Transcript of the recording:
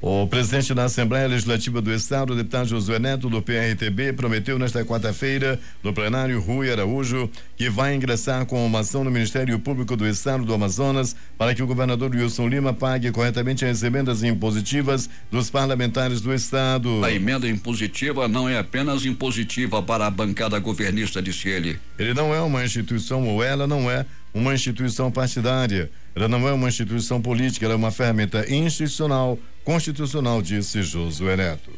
O presidente da Assembleia Legislativa do Estado, o deputado Josué Neto, do PRTB, prometeu nesta quarta-feira, no plenário Rui Araújo, que vai ingressar com uma ação no Ministério Público do Estado do Amazonas para que o governador Wilson Lima pague corretamente as emendas impositivas dos parlamentares do Estado. A emenda impositiva não é apenas impositiva para a bancada governista, disse ele. Ele não é uma instituição, ou ela não é uma instituição partidária. Ela não é uma instituição política, ela é uma ferramenta institucional, constitucional, disse Josué Neto.